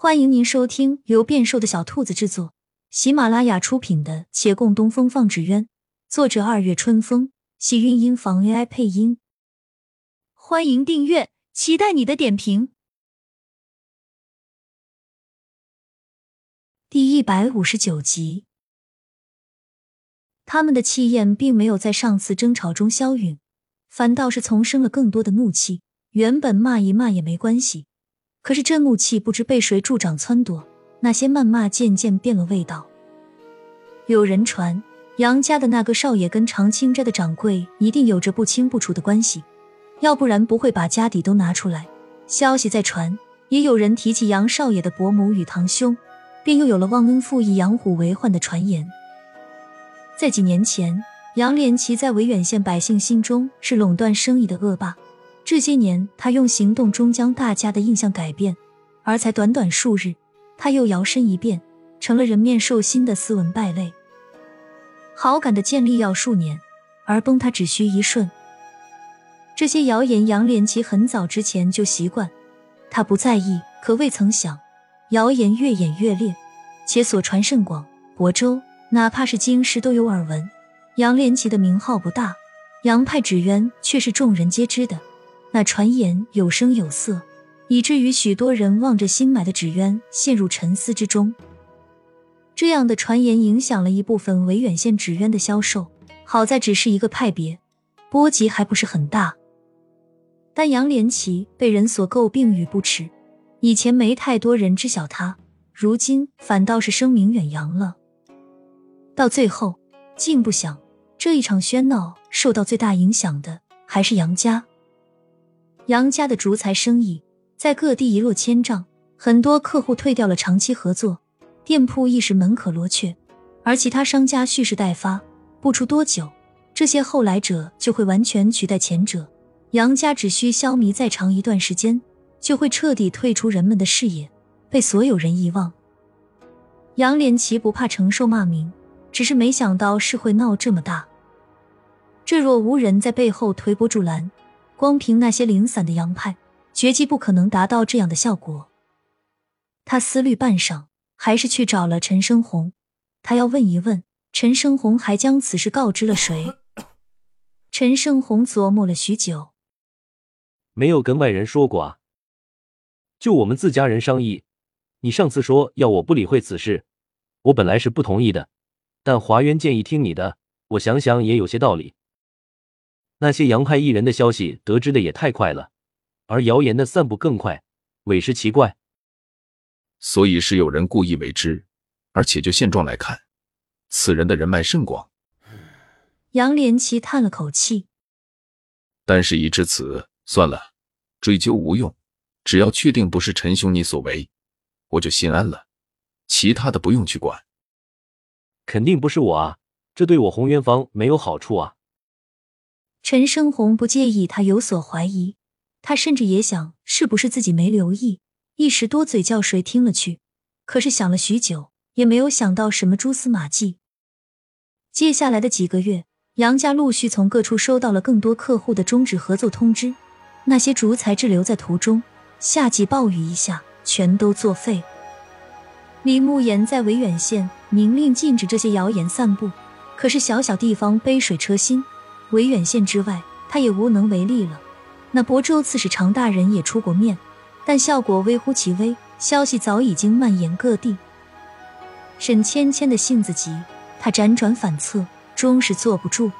欢迎您收听由变瘦的小兔子制作、喜马拉雅出品的《且共东风放纸鸢》，作者二月春风，喜韵音房 AI 配音。欢迎订阅，期待你的点评。第一百五十九集，他们的气焰并没有在上次争吵中消陨，反倒是丛生了更多的怒气。原本骂一骂也没关系。可是这怒气不知被谁助长撺掇，那些谩骂渐渐变了味道。有人传杨家的那个少爷跟长青斋的掌柜一定有着不清不楚的关系，要不然不会把家底都拿出来。消息在传，也有人提起杨少爷的伯母与堂兄，便又有了忘恩负义、养虎为患的传言。在几年前，杨连奇在维远县百姓心中是垄断生意的恶霸。这些年，他用行动终将大家的印象改变，而才短短数日，他又摇身一变，成了人面兽心的斯文败类。好感的建立要数年，而崩塌只需一瞬。这些谣言，杨连奇很早之前就习惯，他不在意，可未曾想，谣言越演越烈，且所传甚广。亳州，哪怕是京师都有耳闻。杨连奇的名号不大，杨派纸鸢却是众人皆知的。那传言有声有色，以至于许多人望着新买的纸鸢陷入沉思之中。这样的传言影响了一部分维远县纸鸢的销售，好在只是一个派别，波及还不是很大。但杨连奇被人所诟病与不耻，以前没太多人知晓他，如今反倒是声名远扬了。到最后，竟不想这一场喧闹受到最大影响的还是杨家。杨家的竹材生意在各地一落千丈，很多客户退掉了长期合作，店铺一时门可罗雀，而其他商家蓄势待发，不出多久，这些后来者就会完全取代前者。杨家只需消弭再长一段时间，就会彻底退出人们的视野，被所有人遗忘。杨连奇不怕承受骂名，只是没想到事会闹这么大。这若无人在背后推波助澜。光凭那些零散的洋派，绝技不可能达到这样的效果。他思虑半晌，还是去找了陈生红。他要问一问陈生红还将此事告知了谁。陈生红琢磨了许久，没有跟外人说过啊，就我们自家人商议。你上次说要我不理会此事，我本来是不同意的，但华渊建议听你的，我想想也有些道理。那些洋派艺人的消息得知的也太快了，而谣言的散布更快，委实奇怪。所以是有人故意为之，而且就现状来看，此人的人脉甚广。杨连奇叹了口气，但事已至此，算了，追究无用。只要确定不是陈兄你所为，我就心安了。其他的不用去管。肯定不是我啊，这对我红元坊没有好处啊。陈生红不介意他有所怀疑，他甚至也想是不是自己没留意，一时多嘴叫谁听了去。可是想了许久，也没有想到什么蛛丝马迹。接下来的几个月，杨家陆续从各处收到了更多客户的终止合作通知，那些竹材滞留在途中，夏季暴雨一下，全都作废。李慕言在维远县明令禁止这些谣言散布，可是小小地方杯水车薪。维远县之外，他也无能为力了。那亳州刺史常大人也出过面，但效果微乎其微。消息早已经蔓延各地。沈芊芊的性子急，她辗转反侧，终是坐不住。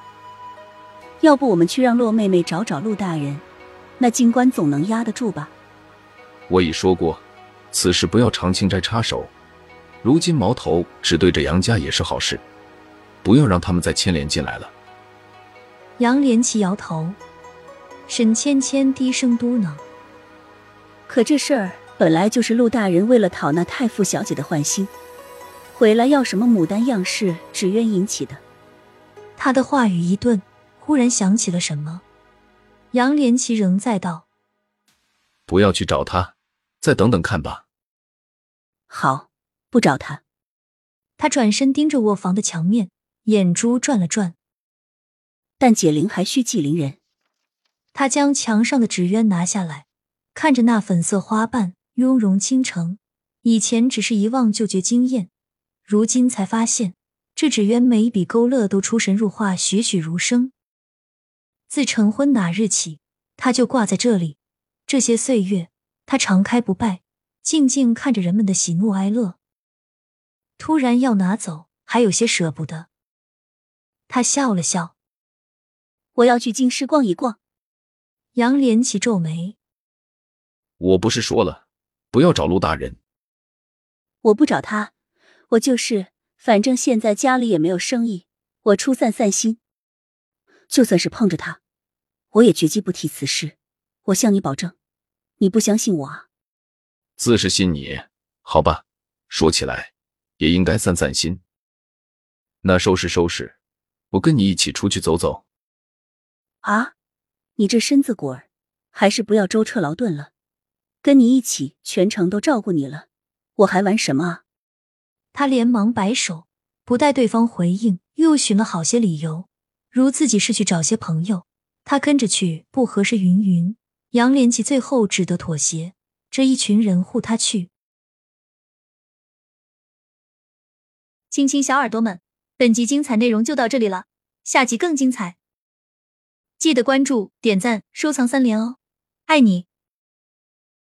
要不我们去让洛妹妹找找陆大人，那金官总能压得住吧？我已说过，此事不要常青斋插手。如今矛头只对着杨家也是好事，不要让他们再牵连进来了。杨连奇摇头，沈芊芊低声嘟囔：“可这事儿本来就是陆大人为了讨那太傅小姐的欢心，回来要什么牡丹样式纸鸢引起的。”他的话语一顿，忽然想起了什么。杨连奇仍在道：“不要去找他，再等等看吧。”好，不找他。他转身盯着卧房的墙面，眼珠转了转。但解铃还需系铃人。他将墙上的纸鸢拿下来，看着那粉色花瓣，雍容倾城，以前只是一望就觉惊艳，如今才发现这纸鸢每一笔勾勒都出神入化，栩栩如生。自成婚那日起，他就挂在这里。这些岁月，他常开不败，静静看着人们的喜怒哀乐。突然要拿走，还有些舍不得。他笑了笑：“我要去京师逛一逛。”杨连起皱眉：“我不是说了，不要找陆大人。我不找他，我就是，反正现在家里也没有生意，我出散散心。就算是碰着他，我也绝计不提此事。我向你保证。”你不相信我啊？自是信你，好吧。说起来，也应该散散心。那收拾收拾，我跟你一起出去走走。啊，你这身子骨儿，还是不要舟车劳顿了。跟你一起，全程都照顾你了，我还玩什么啊？他连忙摆手，不待对方回应，又寻了好些理由，如自己是去找些朋友，他跟着去不合适，云云。杨连奇最后只得妥协，这一群人护他去。亲亲小耳朵们，本集精彩内容就到这里了，下集更精彩，记得关注、点赞、收藏三连哦，爱你！